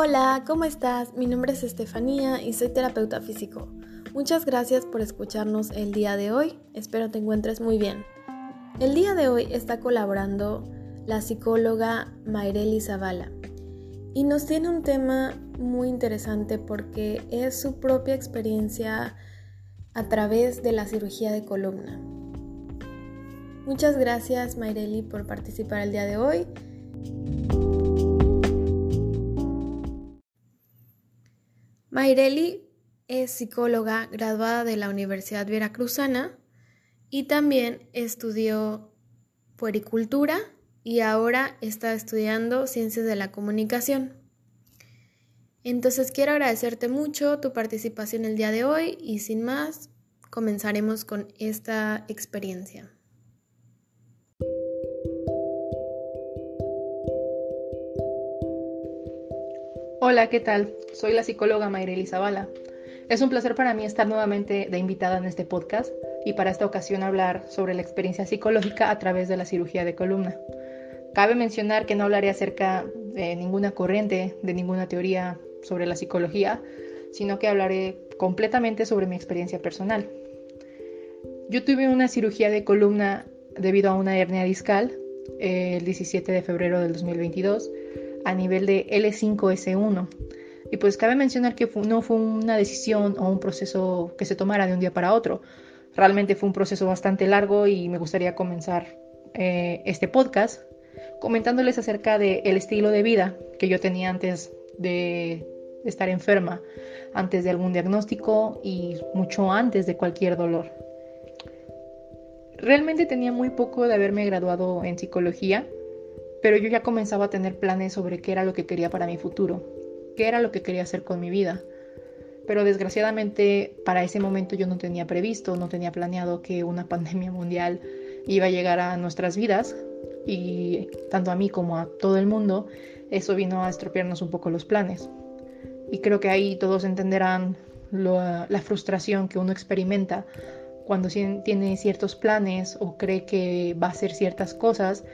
Hola, ¿cómo estás? Mi nombre es Estefanía y soy terapeuta físico. Muchas gracias por escucharnos el día de hoy. Espero te encuentres muy bien. El día de hoy está colaborando la psicóloga Mayreli Zavala y nos tiene un tema muy interesante porque es su propia experiencia a través de la cirugía de columna. Muchas gracias Mayreli por participar el día de hoy. Mayreli es psicóloga graduada de la Universidad Veracruzana y también estudió puericultura y ahora está estudiando ciencias de la comunicación. Entonces quiero agradecerte mucho tu participación el día de hoy y sin más, comenzaremos con esta experiencia. Hola, ¿qué tal? Soy la psicóloga Mayra Zavala. Es un placer para mí estar nuevamente de invitada en este podcast y para esta ocasión hablar sobre la experiencia psicológica a través de la cirugía de columna. Cabe mencionar que no hablaré acerca de ninguna corriente, de ninguna teoría sobre la psicología, sino que hablaré completamente sobre mi experiencia personal. Yo tuve una cirugía de columna debido a una hernia discal el 17 de febrero del 2022 a nivel de L5S1. Y pues cabe mencionar que no fue una decisión o un proceso que se tomara de un día para otro. Realmente fue un proceso bastante largo y me gustaría comenzar eh, este podcast comentándoles acerca del estilo de vida que yo tenía antes de estar enferma, antes de algún diagnóstico y mucho antes de cualquier dolor. Realmente tenía muy poco de haberme graduado en psicología, pero yo ya comenzaba a tener planes sobre qué era lo que quería para mi futuro, qué era lo que quería hacer con mi vida. Pero desgraciadamente para ese momento yo no tenía previsto, no tenía planeado que una pandemia mundial iba a llegar a nuestras vidas y tanto a mí como a todo el mundo, eso vino a estropearnos un poco los planes. Y creo que ahí todos entenderán la frustración que uno experimenta cuando tiene ciertos planes o cree que va a hacer ciertas cosas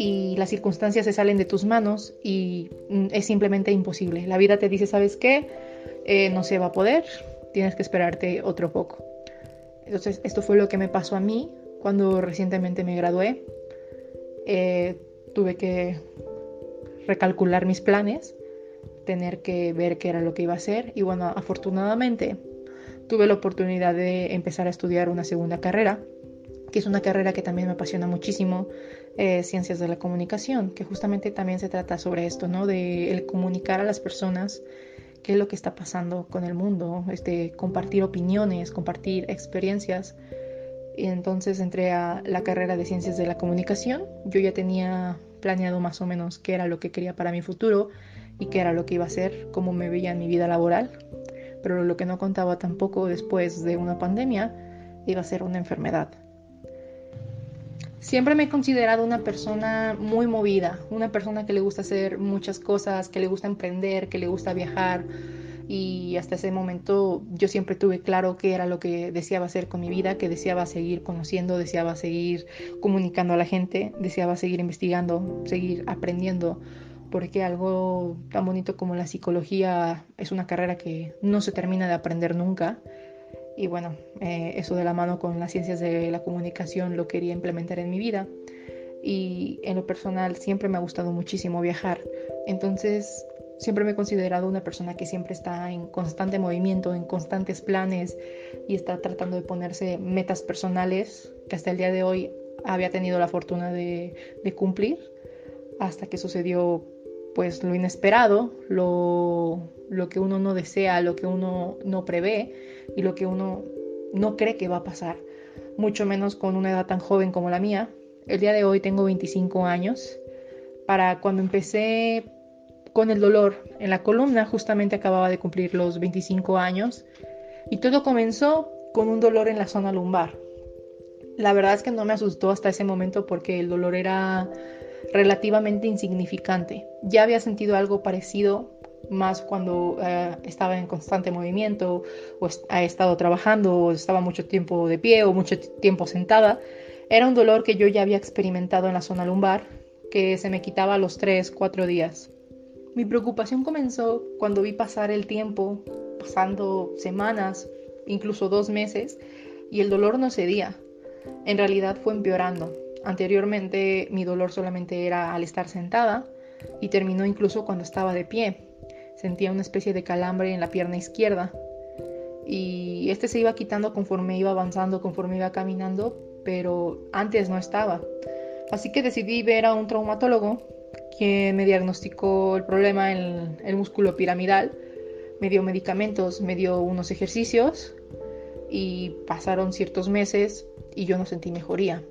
y las circunstancias se salen de tus manos y mm, es simplemente imposible. La vida te dice, ¿sabes qué? Eh, no se va a poder, tienes que esperarte otro poco. Entonces, esto fue lo que me pasó a mí cuando recientemente me gradué. Eh, tuve que recalcular mis planes, tener que ver qué era lo que iba a hacer y bueno, afortunadamente tuve la oportunidad de empezar a estudiar una segunda carrera, que es una carrera que también me apasiona muchísimo, eh, Ciencias de la Comunicación, que justamente también se trata sobre esto, ¿no? De el comunicar a las personas qué es lo que está pasando con el mundo, este, compartir opiniones, compartir experiencias. Y entonces entré a la carrera de Ciencias de la Comunicación. Yo ya tenía planeado más o menos qué era lo que quería para mi futuro y qué era lo que iba a hacer, cómo me veía en mi vida laboral. Pero lo que no contaba tampoco después de una pandemia iba a ser una enfermedad. Siempre me he considerado una persona muy movida, una persona que le gusta hacer muchas cosas, que le gusta emprender, que le gusta viajar y hasta ese momento yo siempre tuve claro qué era lo que deseaba hacer con mi vida, que deseaba seguir conociendo, deseaba seguir comunicando a la gente, deseaba seguir investigando, seguir aprendiendo porque algo tan bonito como la psicología es una carrera que no se termina de aprender nunca. Y bueno, eh, eso de la mano con las ciencias de la comunicación lo quería implementar en mi vida. Y en lo personal siempre me ha gustado muchísimo viajar. Entonces siempre me he considerado una persona que siempre está en constante movimiento, en constantes planes y está tratando de ponerse metas personales que hasta el día de hoy había tenido la fortuna de, de cumplir hasta que sucedió pues lo inesperado, lo, lo que uno no desea, lo que uno no prevé y lo que uno no cree que va a pasar, mucho menos con una edad tan joven como la mía. El día de hoy tengo 25 años. Para cuando empecé con el dolor en la columna, justamente acababa de cumplir los 25 años y todo comenzó con un dolor en la zona lumbar. La verdad es que no me asustó hasta ese momento porque el dolor era relativamente insignificante. Ya había sentido algo parecido más cuando eh, estaba en constante movimiento o ha estado trabajando o estaba mucho tiempo de pie o mucho tiempo sentada. Era un dolor que yo ya había experimentado en la zona lumbar que se me quitaba a los 3, 4 días. Mi preocupación comenzó cuando vi pasar el tiempo, pasando semanas, incluso dos meses, y el dolor no cedía. En realidad fue empeorando. Anteriormente mi dolor solamente era al estar sentada y terminó incluso cuando estaba de pie. Sentía una especie de calambre en la pierna izquierda y este se iba quitando conforme iba avanzando, conforme iba caminando, pero antes no estaba. Así que decidí ver a un traumatólogo que me diagnosticó el problema en el músculo piramidal, me dio medicamentos, me dio unos ejercicios y pasaron ciertos meses y yo no sentí mejoría.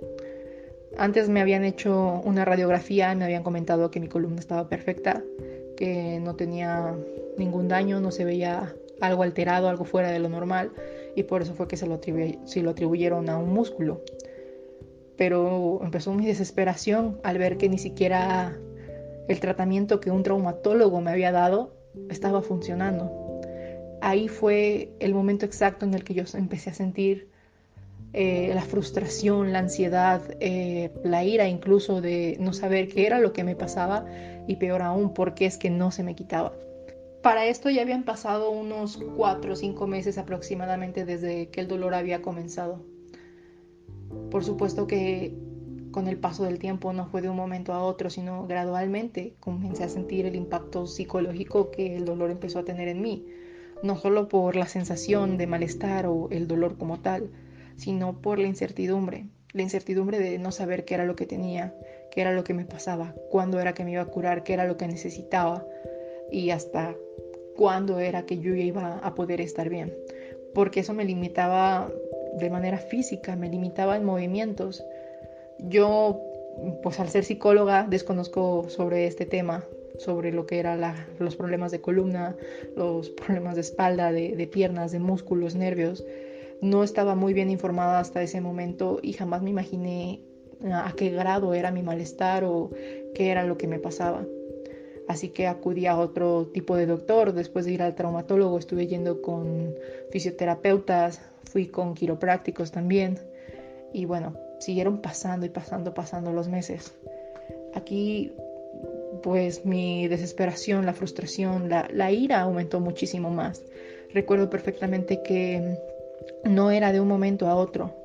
Antes me habían hecho una radiografía, me habían comentado que mi columna estaba perfecta, que no tenía ningún daño, no se veía algo alterado, algo fuera de lo normal, y por eso fue que se lo, se lo atribuyeron a un músculo. Pero empezó mi desesperación al ver que ni siquiera el tratamiento que un traumatólogo me había dado estaba funcionando. Ahí fue el momento exacto en el que yo empecé a sentir eh, la frustración, la ansiedad, eh, la ira incluso de no saber qué era lo que me pasaba y peor aún, por qué es que no se me quitaba. Para esto ya habían pasado unos cuatro o cinco meses aproximadamente desde que el dolor había comenzado. Por supuesto que con el paso del tiempo no fue de un momento a otro, sino gradualmente comencé a sentir el impacto psicológico que el dolor empezó a tener en mí, no solo por la sensación de malestar o el dolor como tal, sino por la incertidumbre, la incertidumbre de no saber qué era lo que tenía, qué era lo que me pasaba, cuándo era que me iba a curar, qué era lo que necesitaba y hasta cuándo era que yo iba a poder estar bien, porque eso me limitaba de manera física, me limitaba en movimientos. Yo, pues al ser psicóloga, desconozco sobre este tema, sobre lo que eran los problemas de columna, los problemas de espalda, de, de piernas, de músculos, nervios. No estaba muy bien informada hasta ese momento y jamás me imaginé a qué grado era mi malestar o qué era lo que me pasaba así que acudí a otro tipo de doctor. Después de ir al traumatólogo estuve yendo con fisioterapeutas, fui con quiroprácticos también y bueno, siguieron pasando y pasando, pasando los meses. Aquí pues mi desesperación, la frustración, la, la ira aumentó muchísimo más. Recuerdo perfectamente que no era de un momento a otro,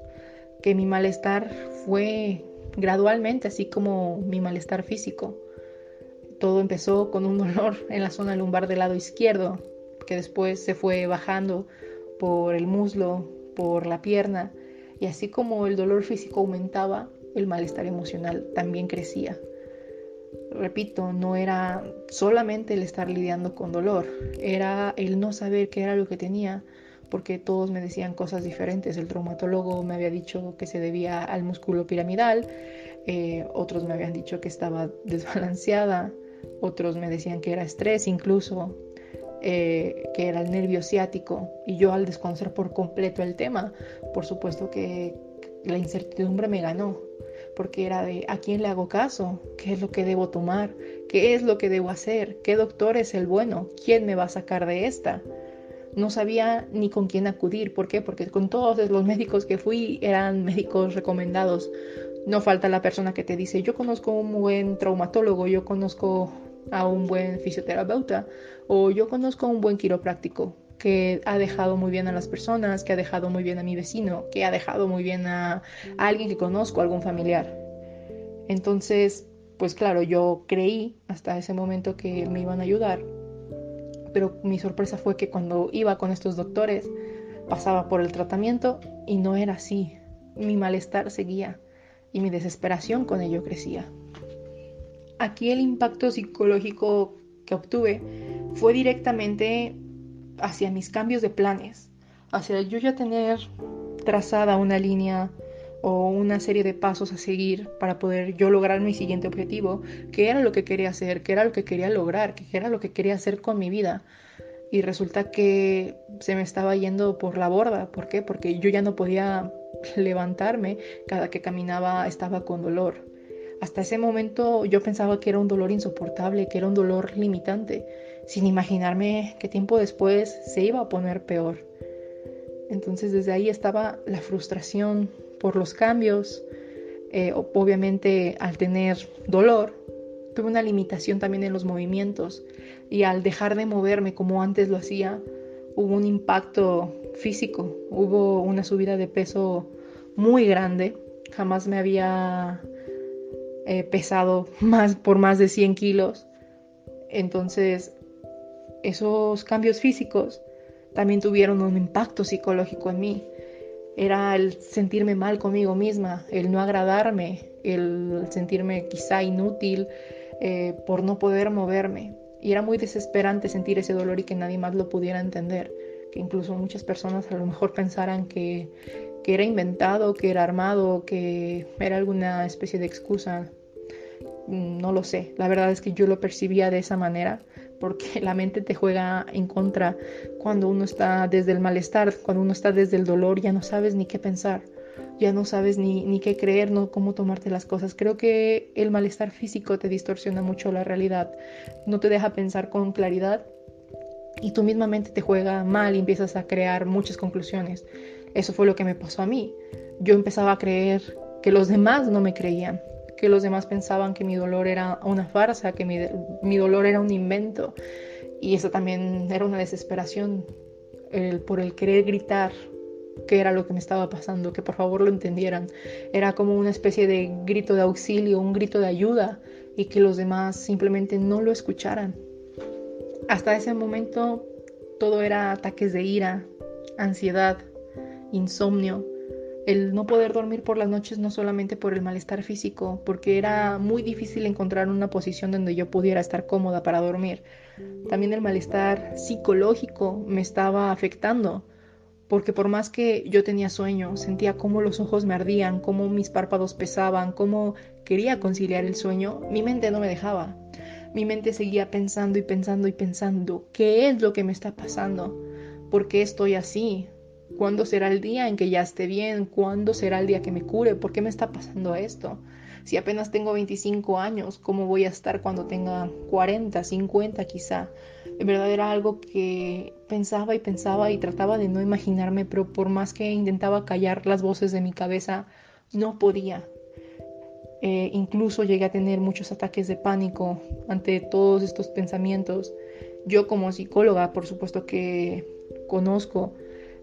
que mi malestar fue gradualmente, así como mi malestar físico. Todo empezó con un dolor en la zona lumbar del lado izquierdo, que después se fue bajando por el muslo, por la pierna, y así como el dolor físico aumentaba, el malestar emocional también crecía. Repito, no era solamente el estar lidiando con dolor, era el no saber qué era lo que tenía, porque todos me decían cosas diferentes. El traumatólogo me había dicho que se debía al músculo piramidal, eh, otros me habían dicho que estaba desbalanceada, otros me decían que era estrés incluso, eh, que era el nervio ciático. Y yo al desconocer por completo el tema, por supuesto que la incertidumbre me ganó, porque era de a quién le hago caso, qué es lo que debo tomar, qué es lo que debo hacer, qué doctor es el bueno, quién me va a sacar de esta. No sabía ni con quién acudir. ¿Por qué? Porque con todos los médicos que fui eran médicos recomendados. No falta la persona que te dice, yo conozco un buen traumatólogo, yo conozco a un buen fisioterapeuta o yo conozco a un buen quiropráctico que ha dejado muy bien a las personas, que ha dejado muy bien a mi vecino, que ha dejado muy bien a, alguien que conozco, algún familiar. Entonces, pues claro, yo creí hasta ese momento que me iban a ayudar, pero mi sorpresa fue que cuando iba con estos doctores pasaba por el tratamiento y no era así. Mi malestar seguía y mi desesperación con ello crecía. Aquí el impacto psicológico que obtuve fue directamente hacia mis cambios de planes, hacia yo ya tener trazada una línea o una serie de pasos a seguir para poder yo lograr mi siguiente objetivo, qué era lo que quería hacer, qué era lo que quería lograr, qué era lo que quería hacer con mi vida. Y resulta que se me estaba yendo por la borda. ¿Por qué? Porque yo ya no podía levantarme, cada que caminaba estaba con dolor. Hasta ese momento yo pensaba que era un dolor insoportable, que era un dolor limitante, sin imaginarme que tiempo después se iba a poner peor. Entonces desde ahí estaba la frustración por los cambios, eh, obviamente al tener dolor, tuve una limitación también en los movimientos. y al dejar de moverme como antes lo hacía, hubo un impacto físico, hubo una subida de peso muy grande, jamás me había eh, pesado más por más de 100 kilos, entonces esos cambios físicos también tuvieron un impacto psicológico en mí. Era el sentirme mal conmigo misma, el no agradarme, el sentirme quizá inútil eh, por no poder moverme. Y era muy desesperante sentir ese dolor y que nadie más lo pudiera entender. Que incluso muchas personas a lo mejor pensaran que, que era inventado, que era armado, que era alguna especie de excusa. Mm, no lo sé. La verdad es que yo lo percibía de esa manera porque la mente te juega en contra cuando uno está desde el malestar, cuando uno está desde el dolor, ya no sabes ni qué pensar, ya no sabes ni, ni qué creer, no cómo tomarte las cosas. Creo que el malestar físico te distorsiona mucho la realidad, no te deja pensar con claridad y tu misma mente te juega mal y empiezas a crear muchas conclusiones. Eso fue lo que me pasó a mí. Yo empezaba a creer que los demás no me creían, que los demás pensaban que mi dolor era una farsa, que mi, dolor era un invento. Y eso también era una desesperación por el querer gritar qué era lo que me estaba pasando, que por favor lo entendieran. Era como una especie de grito de auxilio, un grito de ayuda y que los demás simplemente no lo escucharan. Hasta ese momento todo era ataques de ira, ansiedad, insomnio, el no poder dormir por las noches no solamente por el malestar físico, porque era muy difícil encontrar una posición donde yo pudiera estar cómoda para dormir. También el malestar psicológico me estaba afectando, porque por más que yo tenía sueño, sentía cómo los ojos me ardían, cómo mis párpados pesaban, cómo quería conciliar el sueño, mi mente no me dejaba. Mi mente seguía pensando y pensando y pensando, ¿qué es lo que me está pasando? ¿Por qué estoy así? ¿Cuándo será el día en que ya esté bien? ¿Cuándo será el día que me cure? ¿Por qué me está pasando esto? Si apenas tengo 25 años, ¿cómo voy a estar cuando tenga 40, 50 quizá? En verdad era algo que pensaba y pensaba y trataba de no imaginarme, pero por más que intentaba callar las voces de mi cabeza, no podía. Eh, incluso llegué a tener muchos ataques de pánico ante todos estos pensamientos. Yo como psicóloga, por supuesto que conozco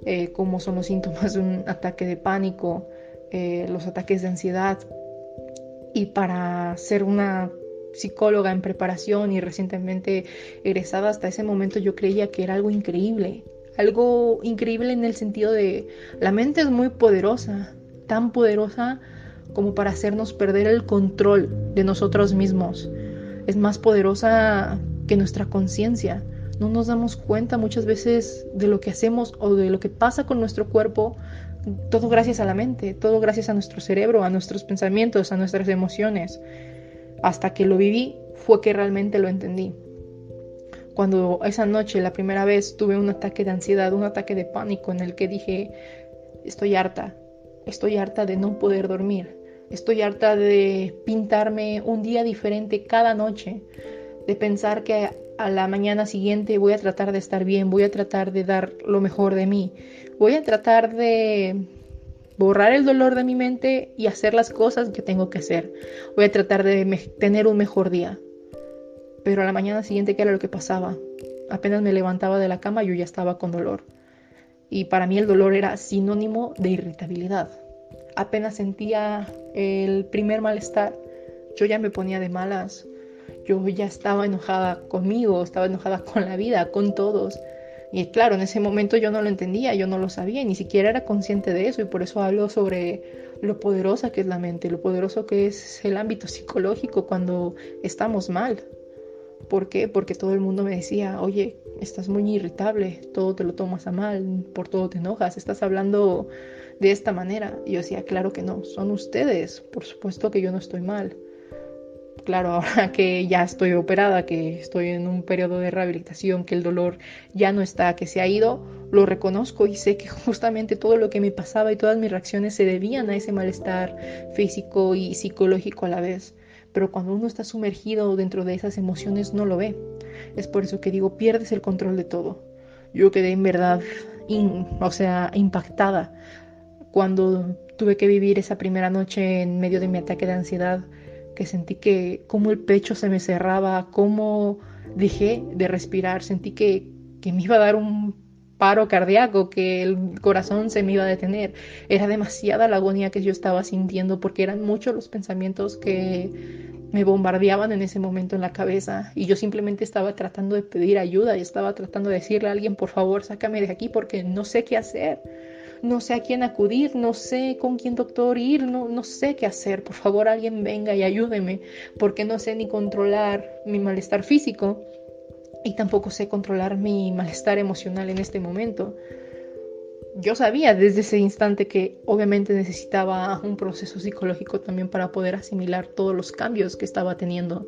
eh, cómo son los síntomas de un ataque de pánico, eh, los ataques de ansiedad. Y para ser una psicóloga en preparación y recientemente egresada, hasta ese momento yo creía que era algo increíble. Algo increíble en el sentido de la mente es muy poderosa, tan poderosa como para hacernos perder el control de nosotros mismos. Es más poderosa que nuestra conciencia no nos damos cuenta muchas veces de lo que hacemos o de lo que pasa con nuestro cuerpo, todo gracias a la mente, todo gracias a nuestro cerebro, a nuestros pensamientos, a nuestras emociones. Hasta que lo viví fue que realmente lo entendí. Cuando esa noche, la primera vez, tuve un ataque de ansiedad, un ataque de pánico en el que dije, estoy harta, estoy harta de no poder dormir, estoy harta de pintarme un día diferente cada noche, de pensar que a la mañana siguiente voy a tratar de estar bien, voy a tratar de dar lo mejor de mí, voy a tratar de borrar el dolor de mi mente y hacer las cosas que tengo que hacer. Voy a tratar de tener un mejor día. Pero a la mañana siguiente, ¿qué era lo que pasaba? Apenas me levantaba de la cama, yo ya estaba con dolor. Y para mí el dolor era sinónimo de irritabilidad. Apenas sentía el primer malestar, yo ya me ponía de malas, yo ya estaba enojada conmigo, estaba enojada con la vida, con todos. Y claro, en ese momento yo no lo entendía, yo no lo sabía, ni siquiera era consciente de eso y por eso hablo sobre lo poderosa que es la mente, lo poderoso que es el ámbito psicológico cuando estamos mal. ¿Por qué? Porque todo el mundo me decía, oye, estás muy irritable, todo te lo tomas a mal, por todo te enojas, estás hablando de esta manera. Y yo decía, claro que no, son ustedes, por supuesto que yo no estoy mal claro, ahora que ya estoy operada, que estoy en un periodo de rehabilitación, que el dolor ya no está, que se ha ido, lo reconozco y sé que justamente todo lo que me pasaba y todas mis reacciones se debían a ese malestar físico y psicológico a la vez. Pero cuando uno está sumergido dentro de esas emociones no lo ve. Es por eso que digo, pierdes el control de todo. Yo quedé en verdad, o sea, impactada cuando tuve que vivir esa primera noche en medio de mi ataque de ansiedad que sentí que como el pecho se me cerraba, cómo dejé de respirar, sentí que, que me iba a dar un paro cardíaco, que el corazón se me iba a detener. Era demasiada la agonía que yo estaba sintiendo porque eran muchos los pensamientos que me bombardeaban en ese momento en la cabeza y yo simplemente estaba tratando de pedir ayuda y estaba tratando de decirle a alguien, por favor, sácame de aquí porque no sé qué hacer. No sé a quién acudir, no sé con quién doctor ir, no, no sé qué hacer. Por favor, alguien venga y ayúdeme, porque no sé ni controlar mi malestar físico y tampoco sé controlar mi malestar emocional en este momento. Yo sabía desde ese instante que obviamente necesitaba un proceso psicológico también para poder asimilar todos los cambios que estaba teniendo,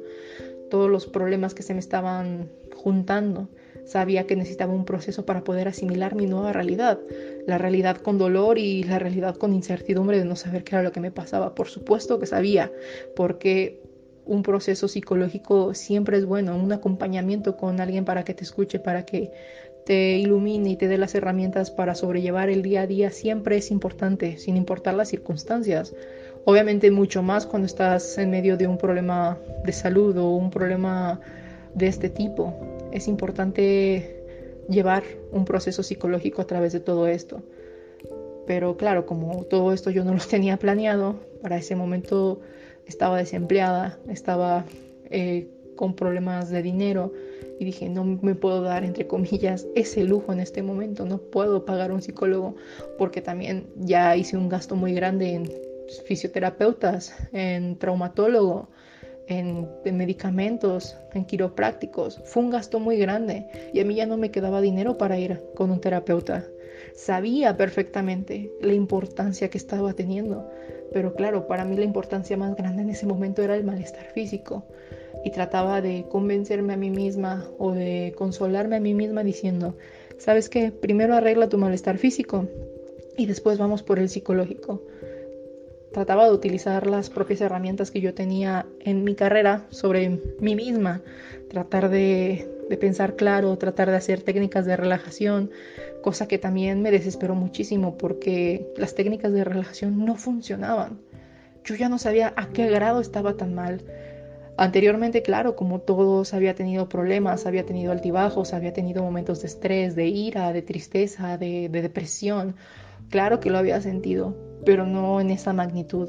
todos los problemas que se me estaban juntando. Sabía que necesitaba un proceso para poder asimilar mi nueva realidad, la realidad con dolor y la realidad con incertidumbre de no saber qué era lo que me pasaba. Por supuesto que sabía, porque un proceso psicológico siempre es bueno, un acompañamiento con alguien para que te escuche, para que te ilumine y te dé las herramientas para sobrellevar el día a día siempre es importante, sin importar las circunstancias. Obviamente mucho más cuando estás en medio de un problema de salud o un problema de este tipo. Es importante llevar un proceso psicológico a través de todo esto. Pero claro, como todo esto yo no lo tenía planeado, para ese momento estaba desempleada, estaba eh, con problemas de dinero y dije, no me puedo dar, entre comillas, ese lujo en este momento, no puedo pagar un psicólogo porque también ya hice un gasto muy grande en fisioterapeutas, en traumatólogo, en, en, medicamentos, en quiroprácticos. Fue un gasto muy grande y a mí ya no me quedaba dinero para ir con un terapeuta. Sabía perfectamente la importancia que estaba teniendo, pero claro, para mí la importancia más grande en ese momento era el malestar físico. Y trataba de convencerme a mí misma o de consolarme a mí misma diciendo, ¿sabes qué? Primero arregla tu malestar físico y después vamos por el psicológico. Trataba de utilizar las propias herramientas que yo tenía en mi carrera sobre mí misma, tratar de, de pensar claro, tratar de hacer técnicas de relajación, cosa que también me desesperó muchísimo porque las técnicas de relajación no funcionaban. Yo ya no sabía a qué grado estaba tan mal. Anteriormente, claro, como todos había tenido problemas, había tenido altibajos, había tenido momentos de estrés, de ira, de tristeza, de, de depresión. Claro que lo había sentido, pero no en esa magnitud.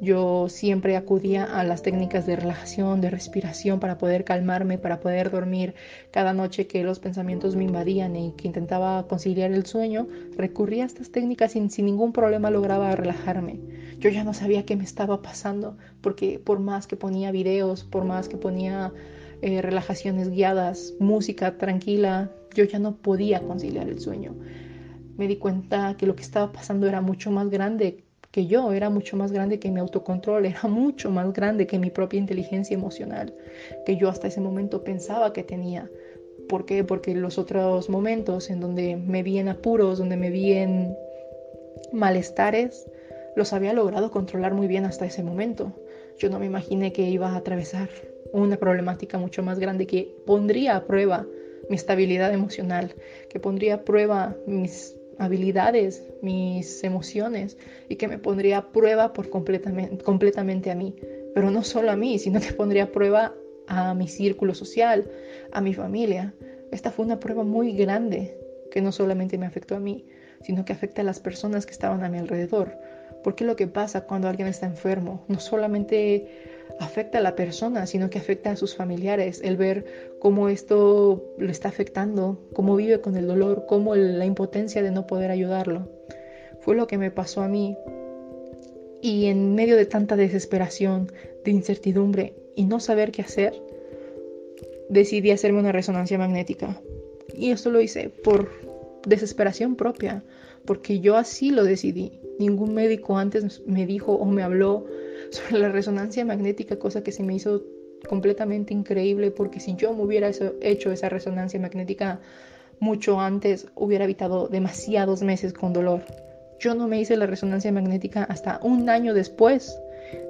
Yo siempre acudía a las técnicas de relajación, de respiración para poder calmarme, para poder dormir. Cada noche que los pensamientos me invadían y que intentaba conciliar el sueño, recurría a estas técnicas y sin ningún problema lograba relajarme. Yo ya no sabía qué me estaba pasando, porque por más que ponía videos, por más que ponía eh, relajaciones guiadas, música tranquila, yo ya no podía conciliar el sueño. Me di cuenta que lo que estaba pasando era mucho más grande que yo, era mucho más grande que mi autocontrol, era mucho más grande que mi propia inteligencia emocional, que yo hasta ese momento pensaba que tenía. ¿Por qué? Porque los otros momentos en donde me vi en apuros, donde me vi en malestares, los había logrado controlar muy bien hasta ese momento. Yo no me imaginé que iba a atravesar una problemática mucho más grande que pondría a prueba mi estabilidad emocional, que pondría a prueba mis habilidades, mis emociones y que me pondría a prueba por completamente, completamente a mí. Pero no solo a mí, sino que pondría a prueba a mi círculo social, a mi familia. Esta fue una prueba muy grande que no solamente me afectó a mí, sino que afecta a las personas que estaban a mi alrededor. Porque lo que pasa cuando alguien está enfermo no solamente afecta a la persona, sino que afecta a sus familiares, el ver cómo esto lo está afectando, cómo vive con el dolor, cómo la impotencia de no poder ayudarlo. Fue lo que me pasó a mí. Y en medio de tanta desesperación, de incertidumbre y no saber qué hacer, decidí hacerme una resonancia magnética. Y esto lo hice por desesperación propia, porque yo así lo decidí. Ningún médico antes me dijo o me habló la resonancia magnética, cosa que se me hizo completamente increíble porque si yo me hubiera hecho esa resonancia magnética mucho antes, hubiera evitado demasiados meses con dolor. Yo no me hice la resonancia magnética hasta un año después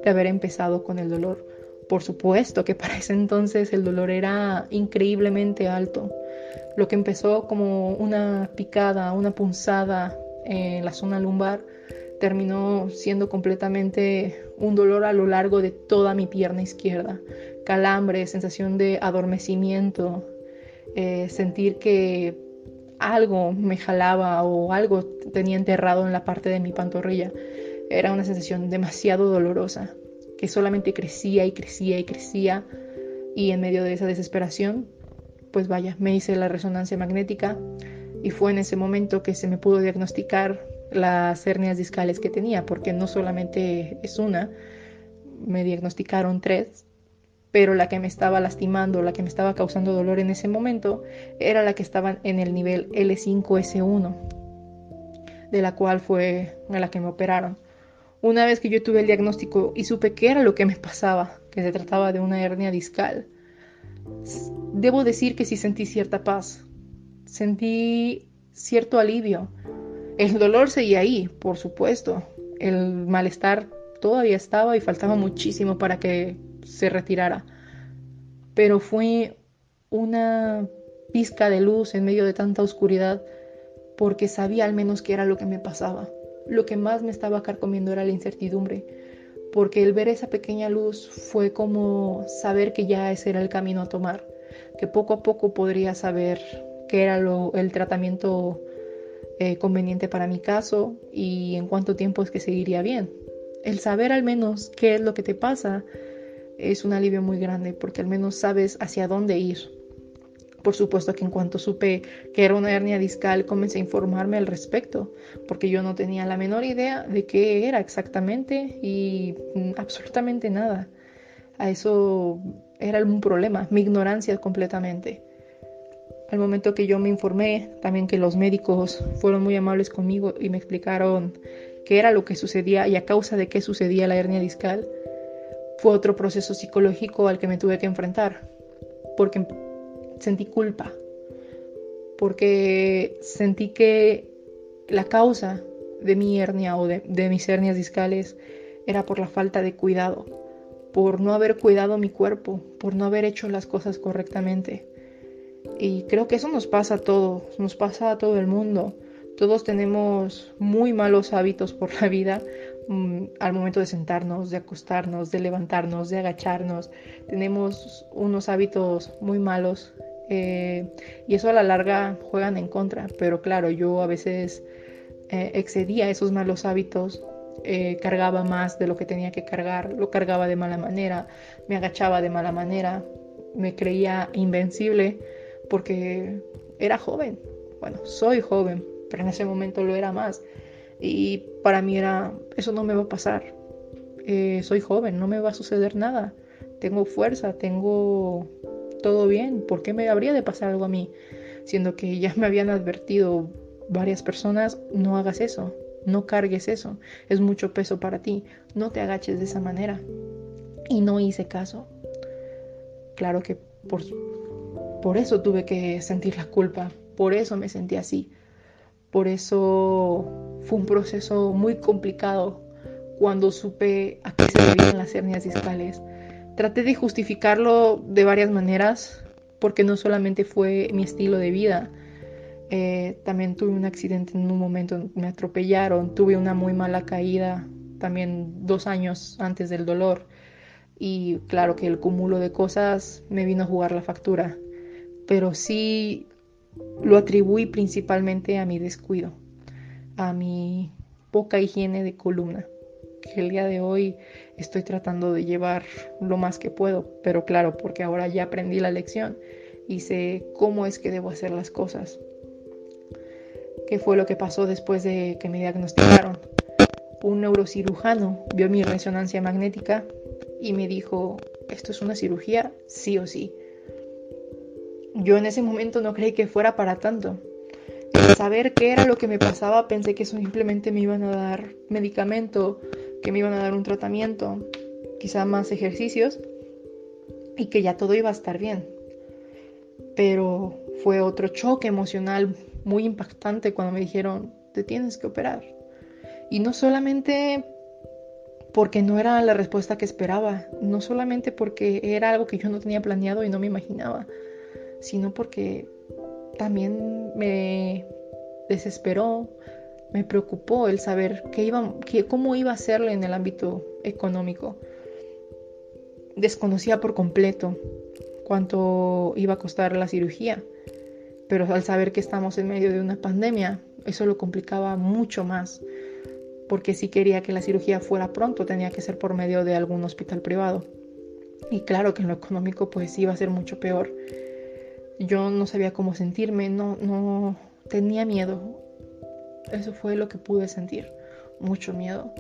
de haber empezado con el dolor. Por supuesto que para ese entonces el dolor era increíblemente alto. Lo que empezó como una picada, una punzada en la zona lumbar, terminó siendo completamente un dolor a lo largo de toda mi pierna izquierda, calambre, sensación de adormecimiento, eh, sentir que algo me jalaba o algo tenía enterrado en la parte de mi pantorrilla. Era una sensación demasiado dolorosa, que solamente crecía y crecía y crecía. Y en medio de esa desesperación, pues vaya, me hice la resonancia magnética y fue en ese momento que se me pudo diagnosticar las hernias discales que tenía, porque no solamente es una, me diagnosticaron tres, pero la que me estaba lastimando, la que me estaba causando dolor en ese momento, era la que estaba en el nivel L5S1, de la cual fue a la que me operaron. Una vez que yo tuve el diagnóstico y supe qué era lo que me pasaba, que se trataba de una hernia discal, debo decir que sí sentí cierta paz, sentí cierto alivio. El dolor seguía ahí, por supuesto. El malestar todavía estaba y faltaba muchísimo para que se retirara. Pero fue una pizca de luz en medio de tanta oscuridad porque sabía al menos qué era lo que me pasaba. Lo que más me estaba carcomiendo era la incertidumbre, porque el ver esa pequeña luz fue como saber que ya ese era el camino a tomar, que poco a poco podría saber qué era el tratamiento eh, conveniente para mi caso y en cuánto tiempo es que seguiría bien. El saber al menos qué es lo que te pasa es un alivio muy grande porque al menos sabes hacia dónde ir. Por supuesto que en cuanto supe que era una hernia discal comencé a informarme al respecto porque yo no tenía la menor idea de qué era exactamente y mm, absolutamente nada. A eso era un problema, mi ignorancia completamente. Al momento que yo me informé, también que los médicos fueron muy amables conmigo y me explicaron qué era lo que sucedía y a causa de qué sucedía la hernia discal, fue otro proceso psicológico al que me tuve que enfrentar, porque sentí culpa, porque sentí que la causa de mi hernia o de, de mis hernias discales era por la falta de cuidado, por no haber cuidado mi cuerpo, por no haber hecho las cosas correctamente. Y creo que eso nos pasa a todos, nos pasa a todo el mundo. Todos tenemos muy malos hábitos por la vida mm, al momento de sentarnos, de acostarnos, de levantarnos, de agacharnos. Tenemos unos hábitos muy malos eh, y eso a la larga juegan en contra. Pero claro, yo a veces eh, excedía esos malos hábitos, eh, cargaba más de lo que tenía que cargar, lo cargaba de mala manera, me agachaba de mala manera, me creía invencible porque era joven. Bueno, soy joven, pero en ese momento lo era más. Y para mí era, eso no me va a pasar. Eh, soy joven, no me va a suceder nada. Tengo fuerza, tengo todo bien. ¿Por qué me habría de pasar algo a mí? Siendo que ya me habían advertido varias personas, no hagas eso, no cargues eso, es mucho peso para ti, no te agaches de esa manera. Y no hice caso. Claro que por, por eso tuve que sentir la culpa, por eso me sentí así. Por eso fue un proceso muy complicado cuando supe a qué se debían las hernias discales. Traté de justificarlo de varias maneras, porque no solamente fue mi estilo de vida, eh, también tuve un accidente en un momento, me atropellaron, tuve una muy mala caída, también dos años antes del dolor. Y claro que el cúmulo de cosas me vino a jugar la factura pero sí lo atribuí principalmente a mi descuido, a mi poca higiene de columna, que el día de hoy estoy tratando de llevar lo más que puedo, pero claro, porque ahora ya aprendí la lección y sé cómo es que debo hacer las cosas. ¿Qué fue lo que pasó después de que me diagnosticaron? Un neurocirujano vio mi resonancia magnética y me dijo, esto es una cirugía, sí o sí yo en ese momento no creí que fuera para tanto. Al saber qué era lo que me pasaba, pensé que simplemente me iban a dar medicamento, que me iban a dar un tratamiento, quizá más ejercicios y que ya todo iba a estar bien. Pero fue otro choque emocional muy impactante cuando me dijeron, te tienes que operar. Y no solamente porque no era la respuesta que esperaba, no solamente porque era algo que yo no tenía planeado y no me imaginaba, sino porque también me desesperó, me preocupó el saber qué iba, cómo iba a hacerle en el ámbito económico. desconocía por completo cuánto iba a costar la cirugía, pero al saber que estamos en medio de una pandemia, eso lo complicaba mucho más, porque si quería que la cirugía fuera pronto, tenía que ser por medio de algún hospital privado. Y claro que en lo económico pues iba a ser mucho peor. Yo no sabía cómo sentirme, no, no tenía miedo. Eso fue lo que pude sentir, mucho miedo,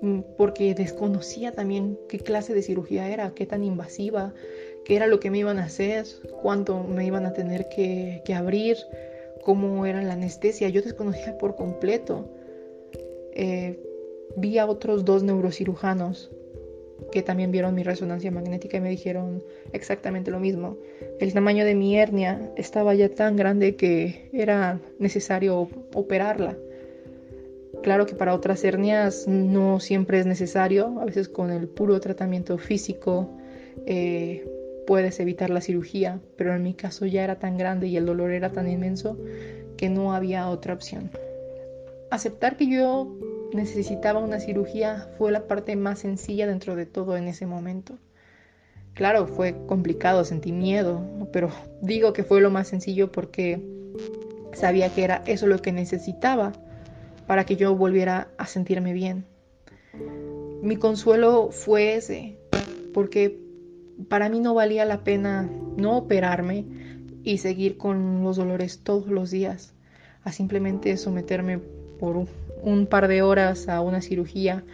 mm, porque desconocía también qué clase de cirugía era, qué tan invasiva, qué era lo que me iban a hacer, cuánto me iban a tener que, que abrir, cómo era la anestesia. Yo desconocía por completo. Eh, vi a otros dos neurocirujanos que también vieron mi resonancia magnética y me dijeron exactamente lo mismo. El tamaño de mi hernia estaba ya tan grande que era necesario operarla. Claro que para otras hernias no siempre es necesario, a veces con el puro tratamiento físico eh, puedes evitar la cirugía, pero en mi caso ya era tan grande y el dolor era tan inmenso que no había otra opción. Aceptar que yo necesitaba una cirugía fue la parte más sencilla dentro de todo en ese momento. Claro, fue complicado, sentí miedo, pero digo que fue lo más sencillo porque sabía que era eso lo que necesitaba para que yo volviera a sentirme bien. Mi consuelo fue ese, porque para mí no valía la pena no operarme y seguir con los dolores todos los días, a simplemente someterme por un par de horas a una cirugía,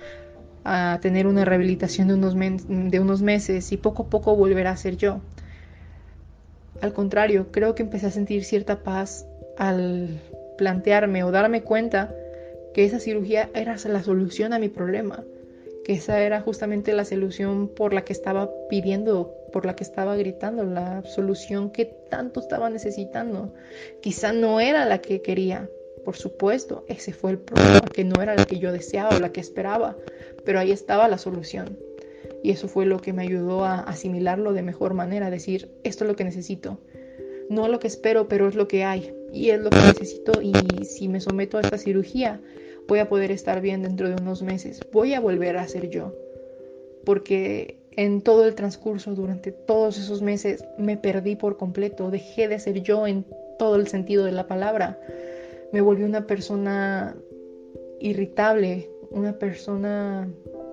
a tener una rehabilitación de unos, de unos meses y poco a poco volver a ser yo. Al contrario, creo que empecé a sentir cierta paz al plantearme o darme cuenta que esa cirugía era la solución a mi problema, que esa era justamente la solución por la que estaba pidiendo, por la que estaba gritando, la solución que tanto estaba necesitando. Quizá no era la que quería, por supuesto, ese fue el problema, que no era la que yo deseaba o la que esperaba, pero ahí estaba la solución. Y eso fue lo que me ayudó a asimilarlo de mejor manera, decir, esto es lo que necesito. No lo que espero, pero es lo que hay. Y es lo que necesito y si me someto a esta cirugía, voy a poder estar bien dentro de unos meses. Voy a volver a ser yo. Porque en todo el transcurso, durante todos esos meses, me perdí por completo. Dejé de ser yo en todo el sentido de la palabra me volví una persona irritable, una persona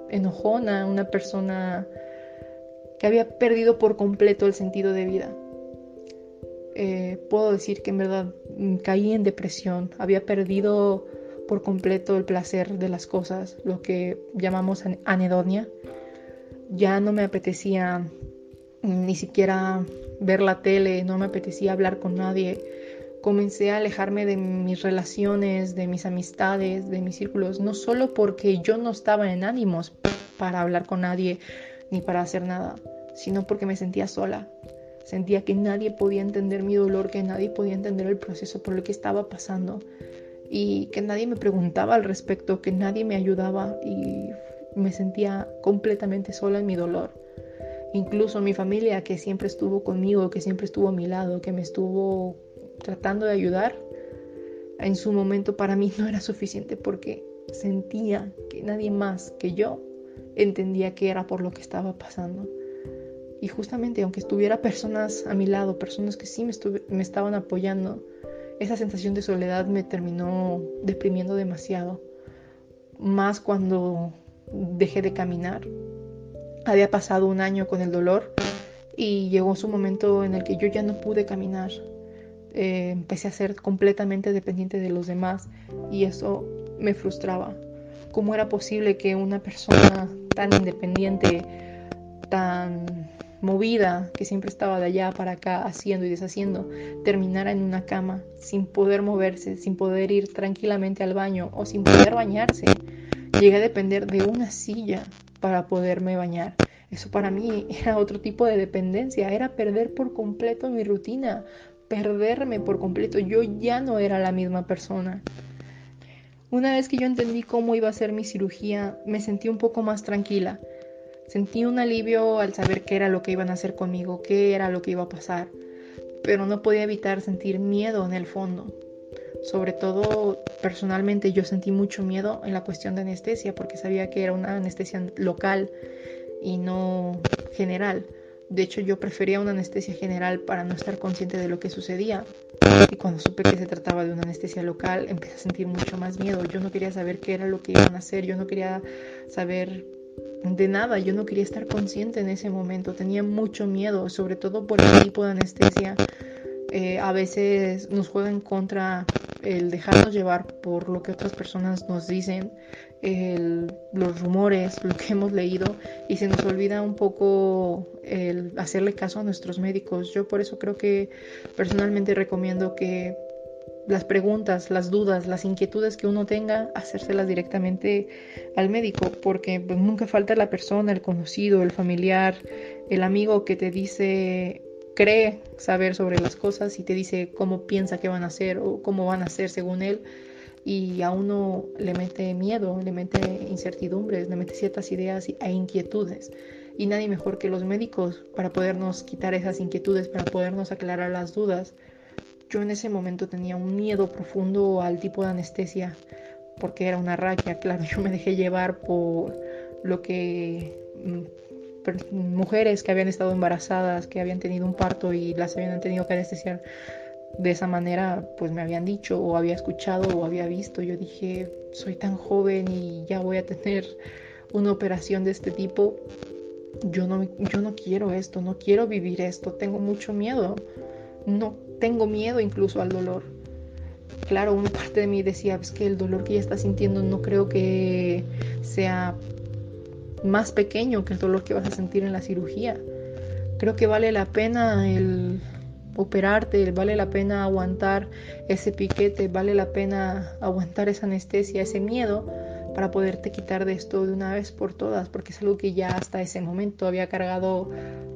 enojona, una persona que había perdido por completo el sentido de vida. Eh, puedo decir que en verdad caí en depresión, había perdido por completo el placer de las cosas, lo que llamamos anedonia. Ya no me apetecía ni siquiera ver la tele, no me apetecía hablar con nadie, comencé a alejarme de mis relaciones, de mis amistades, de mis círculos, no solo porque yo no estaba en ánimos para hablar con nadie ni para hacer nada, sino porque me sentía sola. Sentía que nadie podía entender mi dolor, que nadie podía entender el proceso por el que estaba pasando y que nadie me preguntaba al respecto, que nadie me ayudaba y me sentía completamente sola en mi dolor. Incluso mi familia que siempre estuvo conmigo, que siempre estuvo a mi lado, que me estuvo tratando de ayudar, en su momento para mí no era suficiente porque sentía que nadie más que yo entendía que era por lo que estaba pasando. Y justamente aunque estuviera personas a mi lado, personas que sí me, me estaban apoyando, esa sensación de soledad me terminó deprimiendo demasiado. Más cuando dejé de caminar. Había pasado un año con el dolor y llegó su momento en el que yo ya no pude caminar. Eh, empecé a ser completamente dependiente de los demás y eso me frustraba. ¿Cómo era posible que una persona tan independiente, tan movida, que siempre estaba de allá para acá haciendo y deshaciendo, terminara en una cama sin poder moverse, sin poder ir tranquilamente al baño o sin poder bañarse? Llegué a depender de una silla para poderme bañar. Eso para mí era otro tipo de dependencia, era perder por completo mi rutina, perderme por completo. Yo ya no era la misma persona. Una vez que yo entendí cómo iba a ser mi cirugía, me sentí un poco más tranquila. Sentí un alivio al saber qué era lo que iban a hacer conmigo, qué era lo que iba a pasar, pero no podía evitar sentir miedo en el fondo. Sobre todo, personalmente yo sentí mucho miedo en la cuestión de anestesia porque sabía que era una anestesia local y no general. De hecho, yo prefería una anestesia general para no estar consciente de lo que sucedía. Y cuando supe que se trataba de una anestesia local, empecé a sentir mucho más miedo. Yo no quería saber qué era lo que iban a hacer, yo no quería saber de nada, yo no quería estar consciente en ese momento. Tenía mucho miedo, sobre todo por el tipo de anestesia. Eh, a veces nos juega en contra el dejarnos llevar por lo que otras personas nos dicen, los rumores, lo que hemos leído y se nos olvida un poco el hacerle caso a nuestros médicos. Yo por eso creo que personalmente recomiendo que las preguntas, las dudas, las inquietudes que uno tenga, hacérselas directamente al médico, porque pues, nunca falta la persona, el conocido, el familiar, el amigo que te dice, cree saber sobre las cosas y te dice cómo piensa que van a hacer o cómo van a ser según él y a uno le mete miedo, le mete incertidumbres, le mete ciertas ideas e inquietudes. Y nadie mejor que los médicos para podernos quitar esas inquietudes, para podernos aclarar las dudas. Yo en ese momento tenía un miedo profundo al tipo de anestesia, porque era una raquia, claro, yo me dejé llevar por lo que mm, mujeres que habían estado embarazadas, que habían tenido un parto y las habían tenido que anestesiar de esa manera pues me habían dicho o había escuchado o había visto. Yo dije, soy tan joven y ya voy a tener una operación de este tipo. Yo no, yo no quiero esto, no quiero vivir esto, tengo mucho miedo. No tengo miedo incluso al dolor. Claro, una parte de mí decía, es que el dolor que ella está sintiendo no creo que sea más pequeño que el dolor que vas a sentir en la cirugía. Creo que vale la pena el operarte, vale la pena aguantar ese piquete, vale la pena aguantar esa anestesia, ese miedo para poderte quitar de esto de una vez por todas, porque es algo que ya hasta ese momento había cargado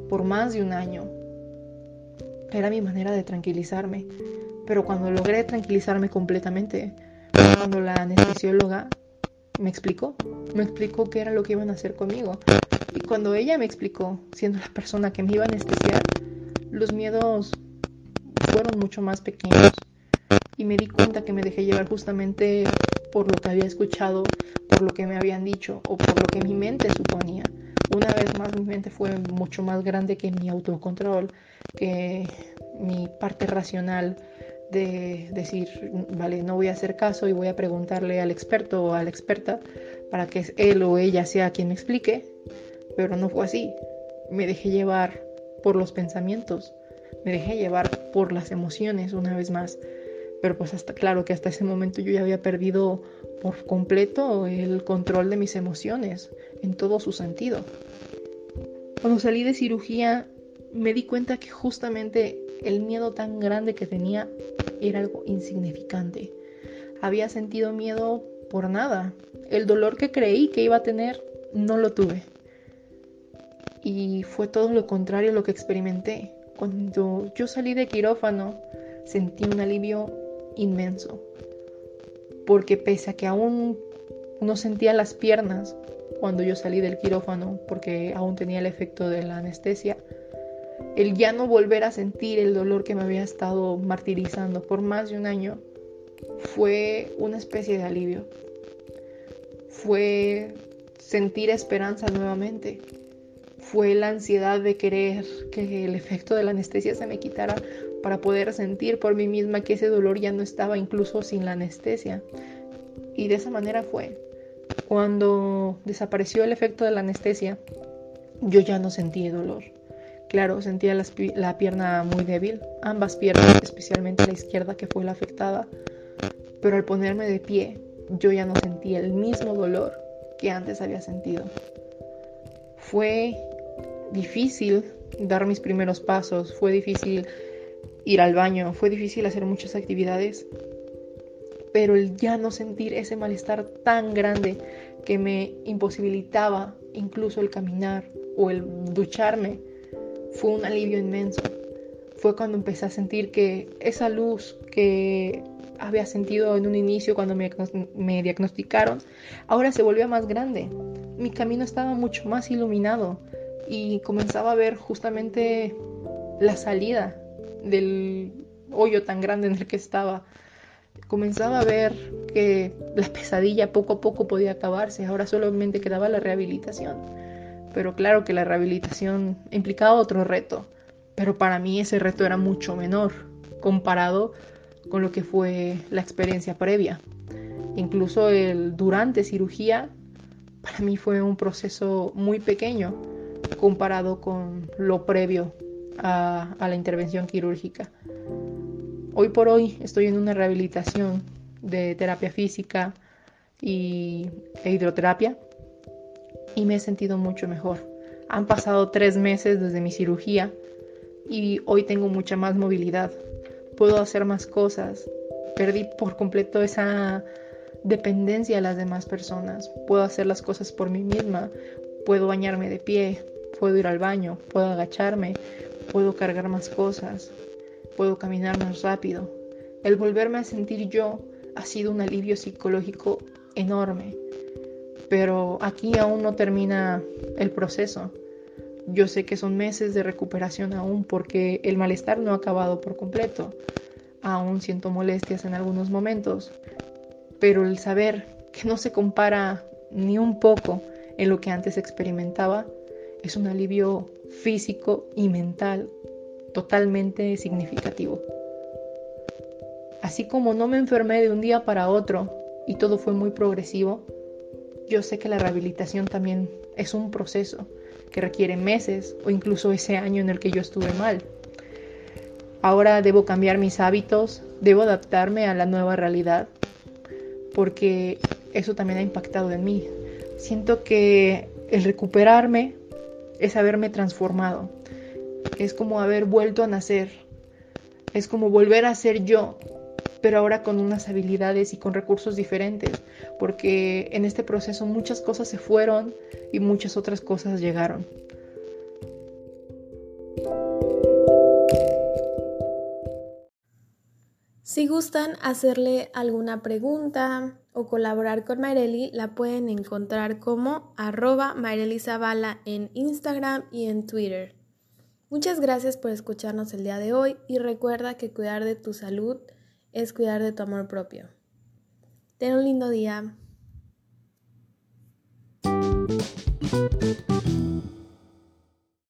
por más de un año. Era mi manera de tranquilizarme, pero cuando logré tranquilizarme completamente, cuando la anestesióloga me explicó, me explicó qué era lo que iban a hacer conmigo. Y cuando ella me explicó, siendo la persona que me iba a anestesiar, los miedos fueron mucho más pequeños y me di cuenta que me dejé llevar justamente por lo que había escuchado, por lo que me habían dicho o por lo que mi mente suponía. Una vez más mi mente fue mucho más grande que mi autocontrol, que mi parte racional de decir, vale, no voy a hacer caso y voy a preguntarle al experto o a la experta para que él o ella sea quien me explique, pero no fue así. Me dejé llevar por los pensamientos, me dejé llevar por las emociones una vez más. Pero pues hasta claro que hasta ese momento yo ya había perdido por completo el control de mis emociones en todo su sentido. Cuando salí de cirugía me di cuenta que justamente el miedo tan grande que tenía era algo insignificante. Había sentido miedo por nada. El dolor que creí que iba a tener no lo tuve. Y fue todo lo contrario lo que experimenté. Cuando yo salí de quirófano, sentí un alivio inmenso, porque pese a que aún no sentía las piernas cuando yo salí del quirófano, porque aún tenía el efecto de la anestesia, el ya no volver a sentir el dolor que me había estado martirizando por más de un año fue una especie de alivio. Fue sentir esperanza nuevamente fue la ansiedad de querer que el efecto de la anestesia se me quitara para poder sentir por mí misma que ese dolor ya no estaba incluso sin la anestesia. Y de esa manera fue. Cuando desapareció el efecto de la anestesia, yo ya no sentí dolor. Claro, sentía la pierna muy débil, ambas piernas, especialmente la izquierda que fue la afectada, pero al ponerme de pie, yo ya no sentía el mismo dolor que antes había sentido. Fue difícil dar mis primeros pasos, fue difícil ir al baño, fue difícil hacer muchas actividades, pero el ya no sentir ese malestar tan grande que me imposibilitaba incluso el caminar o el ducharme fue un alivio inmenso. Fue cuando empecé a sentir que esa luz que había sentido en un inicio cuando me, me diagnosticaron, ahora se volvió más grande. Mi camino estaba mucho más iluminado y comenzaba a ver justamente la salida del hoyo tan grande en el que estaba. Comenzaba a ver que la pesadilla poco a poco podía acabarse, ahora solamente quedaba la rehabilitación. pero claro que la rehabilitación implicaba otro reto, pero para mí ese reto era mucho menor comparado con lo que fue la experiencia previa. Incluso el durante cirugía para mí fue un proceso muy pequeño comparado con lo previo a, la intervención quirúrgica. Hoy por hoy estoy en una rehabilitación de terapia física y, e hidroterapia y me he sentido mucho mejor. Han pasado tres meses desde mi cirugía y hoy tengo mucha más movilidad. Puedo hacer más cosas. Perdí por completo esa dependencia a las demás personas. Puedo hacer las cosas por mí misma. Puedo bañarme de pie. Puedo ir al baño. Puedo agacharme. Puedo cargar más cosas. Puedo caminar más rápido. El volverme a sentir yo ha sido un alivio psicológico enorme. Pero aquí aún no termina el proceso. Yo sé que son meses de recuperación aún porque el malestar no ha acabado por completo. Aún siento molestias en algunos momentos, pero el saber que no se compara ni un poco en lo que antes experimentaba es un alivio físico y mental totalmente significativo. Así como no me enfermé de un día para otro y todo fue muy progresivo, yo sé que la rehabilitación también es un proceso que requiere meses o incluso ese año en el que yo estuve mal. Ahora debo cambiar mis hábitos, debo adaptarme a la nueva realidad, porque eso también ha impactado en mí. Siento que el recuperarme es haberme transformado, es como haber vuelto a nacer, es como volver a ser yo, pero ahora con unas habilidades y con recursos diferentes, porque en este proceso muchas cosas se fueron y muchas otras cosas llegaron. Si gustan hacerle alguna pregunta o colaborar con Mayreli, la pueden encontrar como arroba Zavala en Instagram y en Twitter. Muchas gracias por escucharnos el día de hoy y recuerda que cuidar de tu salud es cuidar de tu amor propio. Ten un lindo día.